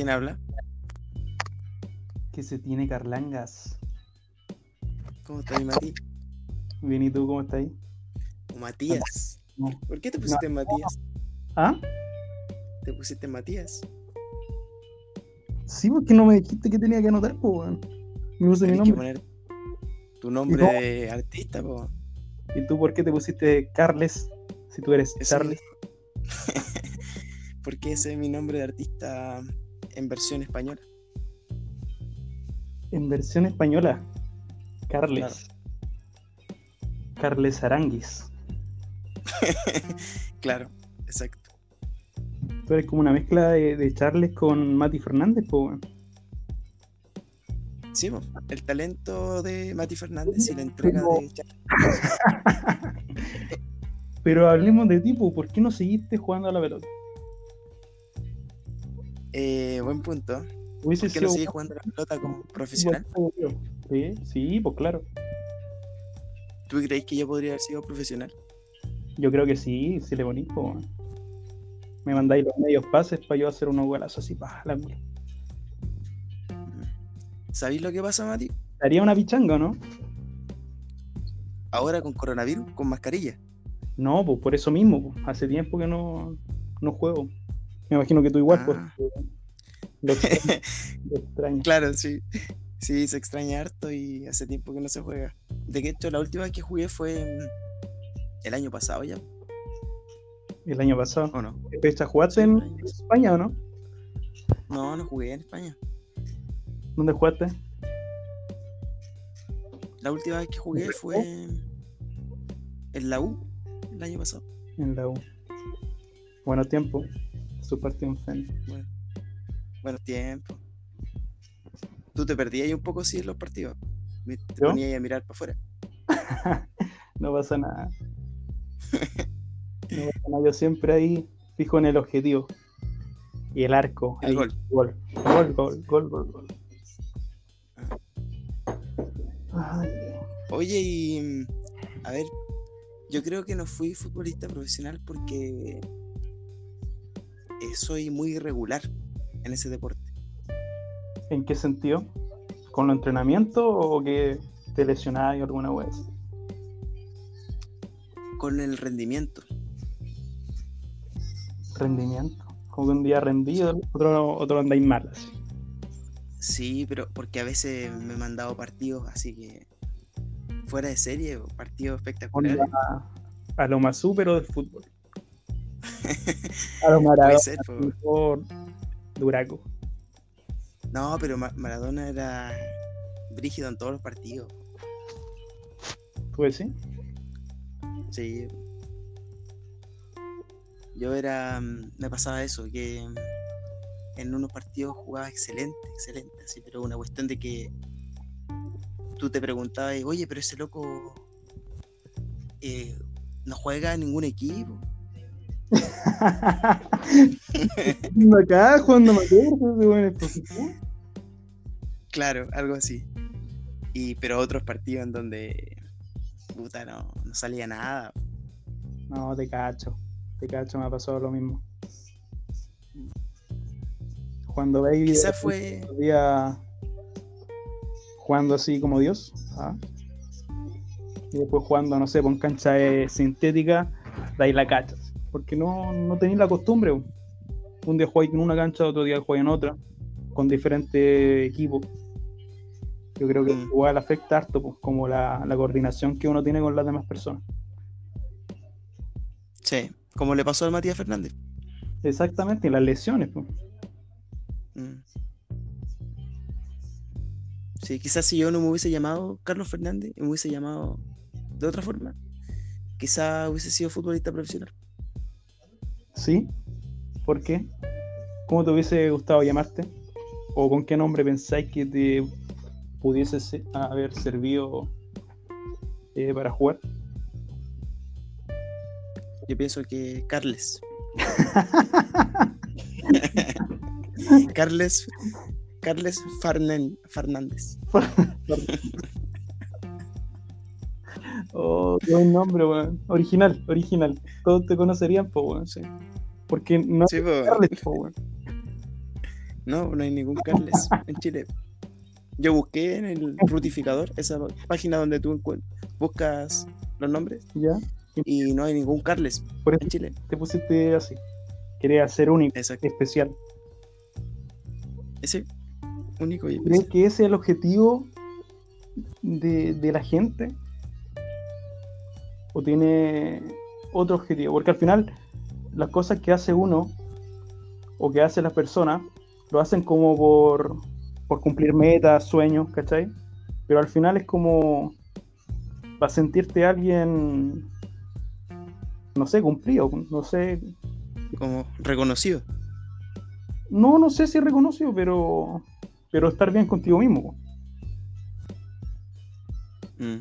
¿Quién habla? Que se tiene Carlangas. ¿Cómo estás, Mati? Bien, ¿y tú cómo estás ahí? O Matías. No. ¿Por qué te pusiste Matías? ¿Ah? ¿Te pusiste Matías? Sí, porque no me dijiste que tenía que anotar, weón. Me puse mi que nombre. poner tu nombre no? de artista, po. ¿Y tú por qué te pusiste Carles? Si tú eres Eso Charles. Porque ese es mi nombre de artista en versión española. En versión española. Carles. Carles Aranguis. Claro, exacto. Tú eres como una mezcla de, de Charles con Mati Fernández, pues. Sí, el talento de Mati Fernández y la entrega de Char- Pero hablemos de tipo, ¿por qué no seguiste jugando a la pelota? Eh, buen punto. Hubiese ¿Por qué no sigues jugando la pelota como profesional? Sí, sí, pues claro. ¿Tú crees que yo podría haber sido profesional? Yo creo que sí, si le pues, weón. Me mandáis los medios pases para yo hacer unos golazos así, pa, la mula. ¿Sabéis lo que pasa, Mati? Haría una pichanga, ¿no? Ahora con coronavirus, con mascarilla. No, pues por eso mismo, pues. hace tiempo que no, no juego. Me imagino que tú igual, pues. Ah. Lo extraño. lo extraño. Claro, sí. Sí, se extraña harto y hace tiempo que no se juega. De hecho, la última vez que jugué fue mm, el año pasado ya, El año pasado. ¿o no? ¿Fecha jugaste en. España o no? No, no jugué en España. ¿Dónde jugaste? La última vez que jugué fue en la U, el año pasado. En la U. Buenos tiempos. Su partido en Fen. Bueno, buenos tiempos. Tú te perdías ahí un poco, sí, en los partidos. Te ¿Yo? ponías a mirar para afuera. No pasa nada. No pasa nada. Yo siempre ahí fijo en el objetivo. Y el arco. El ahí, gol. Gol. Gol, gol, gol, gol, gol. Ay, Oye, y a ver, yo creo que no fui futbolista profesional porque eh, soy muy irregular en ese deporte. ¿En qué sentido? ¿Con los entrenamientos o que te lesionabas alguna vez? Con el rendimiento. Rendimiento. Como que un día rendido, otro, otro andáis mal. así. Sí, pero porque a veces me he mandado partidos así que fuera de serie, partidos espectaculares. A lo más súper del fútbol. A lo Maradona, ser, por Duraco. No, pero Ma- Maradona era brígido en todos los partidos. ¿Tú decís? Sí. Yo era. mm, Me pasaba eso, que mm, en unos partidos jugaba excelente, excelente, así, pero una cuestión de que tú te preguntabas, oye, pero ese loco eh, no juega en ningún equipo. Acá jugando me acuerdo, ese weón es profesional. Claro, algo así. Y, pero otros partidos en donde puta no, no salía nada. No, te cacho. Te cacho, me ha pasado lo mismo. Cuando veis Quizás fue. un día jugando así como Dios. ¿ah? Y después jugando, no sé, con cancha eh, sintética, de ahí la cachas. Porque no, no tenéis la costumbre. Un día jugáis en una cancha, otro día jugáis en otra, con diferentes equipos. Yo creo que Mm. igual afecta harto, pues, como la, la coordinación que uno tiene con las demás personas. Sí, como le pasó al Matías Fernández. Exactamente, y las lesiones. pues. Mm. Sí, quizás si yo no me hubiese llamado Carlos Fernández me hubiese llamado de otra forma, quizás hubiese sido futbolista profesional. ¿Sí? ¿Por qué? ¿Cómo te hubiese gustado llamarte? ¿O con qué nombre pensáis que te pudiese se- haber servido eh, para jugar? Yo pienso que Carles. Carles Carles Farnen- Fernández. Oh, qué buen nombre, weón. Original, original. Todos te conocerían, po, weón. Sí, Porque no Sí, po. Carles, po, weón. No, no hay ningún Carles en Chile. Yo busqué en el rutificador, esa página donde tú buscas los nombres, ¿Ya? y no hay ningún Carles Por eso en Chile. te pusiste así. Querías ser único, Exacto. especial. Ese único y ¿Crees especial. que ese es el objetivo de, de la gente? ¿O tiene otro objetivo? Porque al final las cosas que hace uno o que hacen las personas lo hacen como por, por cumplir metas, sueños, ¿cachai? Pero al final es como para sentirte alguien, no sé, cumplido, no sé, Como reconocido. no, no sé si reconocido, pero, pero estar bien contigo mismo. Mm.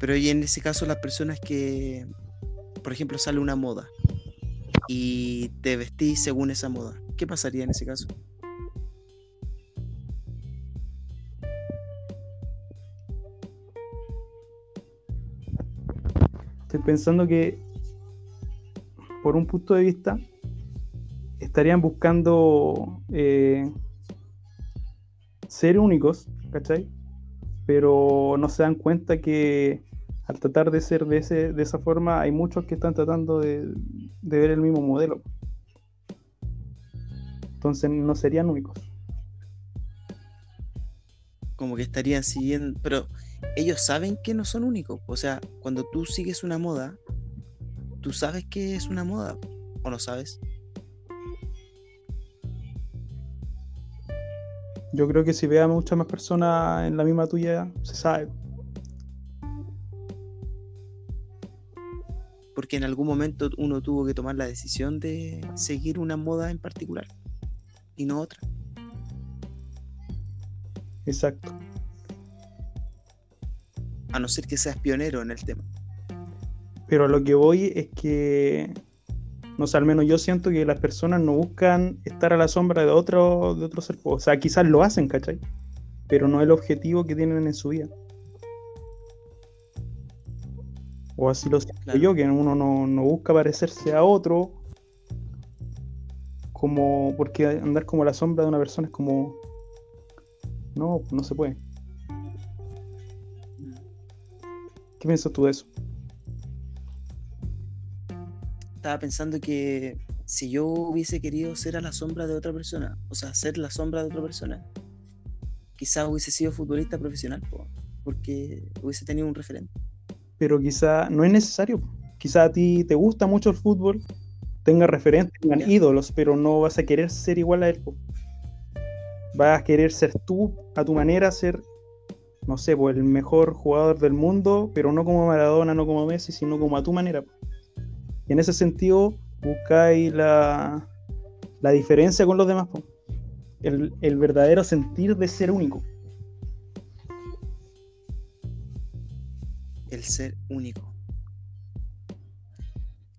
Pero y en ese caso las personas que, por ejemplo, sale una moda y te vestís según esa moda, ¿qué pasaría en ese caso? Estoy pensando que, por un punto de vista, estarían buscando eh, ser únicos, ¿cachai? Pero no se dan cuenta que al tratar de ser de, ese, de esa forma, hay muchos que están tratando de, de ver el mismo modelo. Entonces no serían únicos. Como que estarían siguiendo, pero ellos saben que no son únicos. O sea, cuando tú sigues una moda, tú sabes que es una moda o no sabes. Yo creo que si ve a muchas más personas en la misma tuya, se sabe. Porque en algún momento uno tuvo que tomar la decisión de seguir una moda en particular y no otra. Exacto. A no ser que seas pionero en el tema. Pero a lo que voy es que, no sé, al menos yo siento que las personas no buscan estar a la sombra de otro, de otro ser. O sea, quizás lo hacen, ¿cachai? Pero no es el objetivo que tienen en su vida. O así lo siento Claro. yo, que uno no, no busca parecerse a otro. Como, porque andar como a la sombra de una persona es como. No, no se puede. ¿Qué piensas tú de eso? Estaba pensando que si yo hubiese querido ser a la sombra de otra persona, o sea, ser la sombra de otra persona, quizás hubiese sido futbolista profesional, po, porque hubiese tenido un referente. Pero quizá no es necesario. Quizá a ti te gusta mucho el fútbol, tengas referentes, tengan ídolos, pero no vas a querer ser igual a él. Vas a querer ser tú, a tu manera, ser, no sé, pues, el mejor jugador del mundo, pero no como Maradona, no como Messi, sino como a tu manera. Y en ese sentido, buscáis la, la diferencia con los demás. El, el verdadero sentir de ser único. El ser único.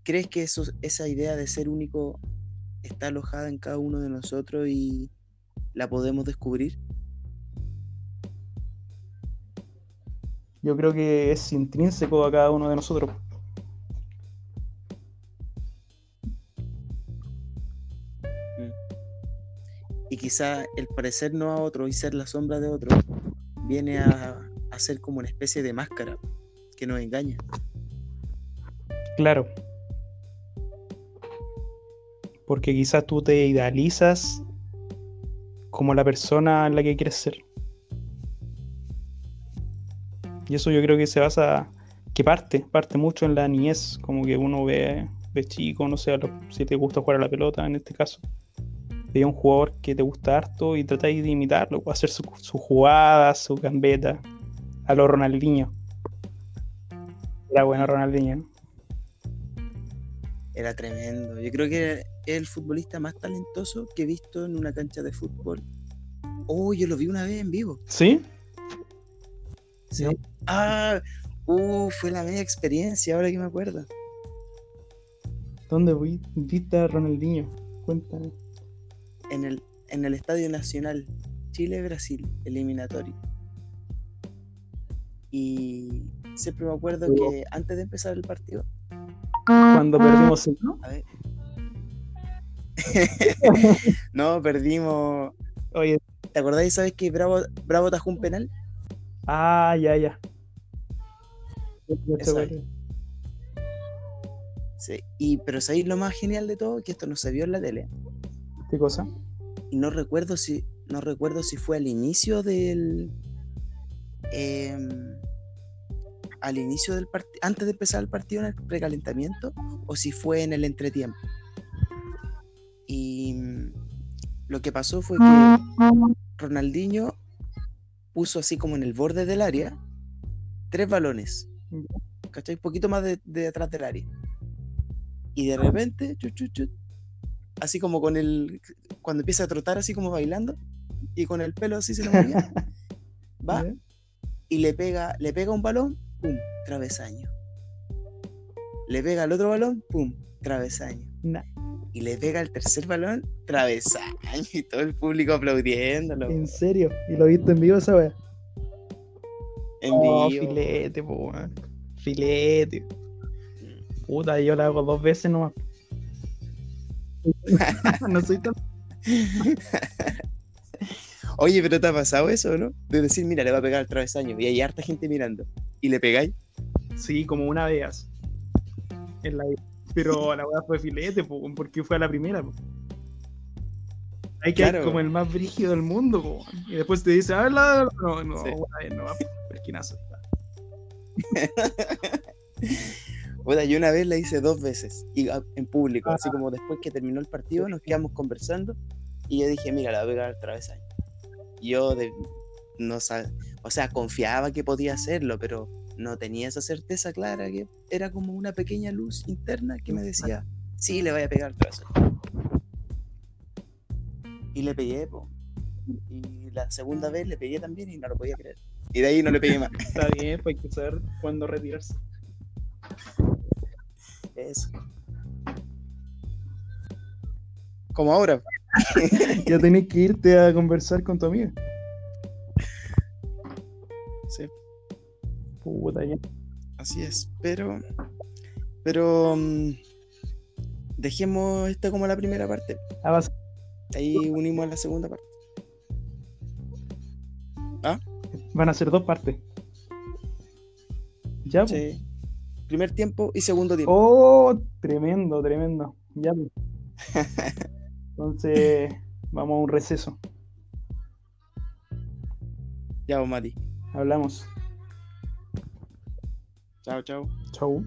¿Crees que eso, esa idea de ser único está alojada en cada uno de nosotros y la podemos descubrir? Yo creo que es intrínseco a cada uno de nosotros. Y quizá el parecernos a otro y ser la sombra de otro viene a, a ser como una especie de máscara que nos engaña. Claro. Porque quizás tú te idealizas como la persona en la que quieres ser. Y eso yo creo que se basa, que parte, parte mucho en la niñez, como que uno ve de chico, no sé, los- si te gusta jugar a la pelota en este caso, ve a un jugador que te gusta harto y tratáis de imitarlo, hacer su, su jugada, su gambeta, a lo Ronaldinho. Era bueno Ronaldinho. Era tremendo. Yo creo que es el futbolista más talentoso que he visto en una cancha de fútbol. Oh, yo lo vi una vez en vivo. ¿Sí? Sí. No. Ah, uh, fue la media experiencia, ahora que me acuerdo. ¿Dónde vi- viste a Ronaldinho? Cuéntame. En el, en el Estadio Nacional, Chile-Brasil, eliminatorio. Y siempre me acuerdo que antes de empezar el partido, Cuando perdimos el... ¿no? a ver. no, perdimos. Oye, ¿Te acordáis, sabes que Bravo, Bravo tajó un penal? ah, ya, ya. Esa es. Sí. Y, pero ¿sabéis lo más genial de todo? Que esto no se vio en la tele. ¿Qué cosa? Y no recuerdo si, no recuerdo si fue al inicio del. Em, al inicio del partido, antes de empezar el partido en el precalentamiento, o si fue en el entretiempo. Y mm, lo que pasó fue que Ronaldinho puso así como en el borde del área tres balones. ¿Cachai? Un poquito más de, de atrás del área. Y de repente, chut, chut, chut, así como con el. Cuando empieza a trotar, así como bailando, y con el pelo así se le movía, va. Y le pega, le pega un balón, pum, travesaño. Le pega el otro balón, pum, travesaño. Nah, Y le pega el tercer balón, travesaño. Y todo el público aplaudiéndolo. ¿En serio? ¿Y lo viste en vivo esa wea? En Oh, vivo. filete, po, weón. Filete. Puta, yo la hago dos veces nomás. no soy tan. Oye, pero ¿te ha pasado eso, no? De decir, mira, le va a pegar el travesaño y hay harta gente mirando. Y le pegáis. Sí, como una vez. En la... Pero la weá fue filete, po, porque fue a la primera. Po. Hay que Claro. como el más brígido del mundo, po. y después te dice, a ver, la... no, no, Sí. una vez no, perquinazo. Puta, yo una vez la hice dos veces y a- en público, Ah. así como después que terminó el partido nos quedamos conversando y yo dije, mira, la voy a pegar el travesaño. Yo de- no sab- o sea, confiaba que podía hacerlo, pero no tenía esa certeza clara que era como una pequeña luz interna que me decía, sí, le voy a pegar el travesaño. Y le pegué, po. Y la segunda vez le pegué también y no lo podía creer. Y de ahí no le pegué más. Está bien, pues hay que saber cuándo retirarse. Eso. Como ahora. Ya tenés que irte a conversar con tu amiga. Sí, Puta, ya. así es. Pero. Pero. mm, dejemos esta como la primera parte. Ah, vas- Ahí unimos a la segunda parte. Van a ser dos partes. Ya, pues. Sí. Primer tiempo y segundo tiempo. Oh, tremendo, tremendo. Ya. pues. Entonces, vamos a un receso. Ya, vos, Mati. Hablamos. Chao, chao. Chau.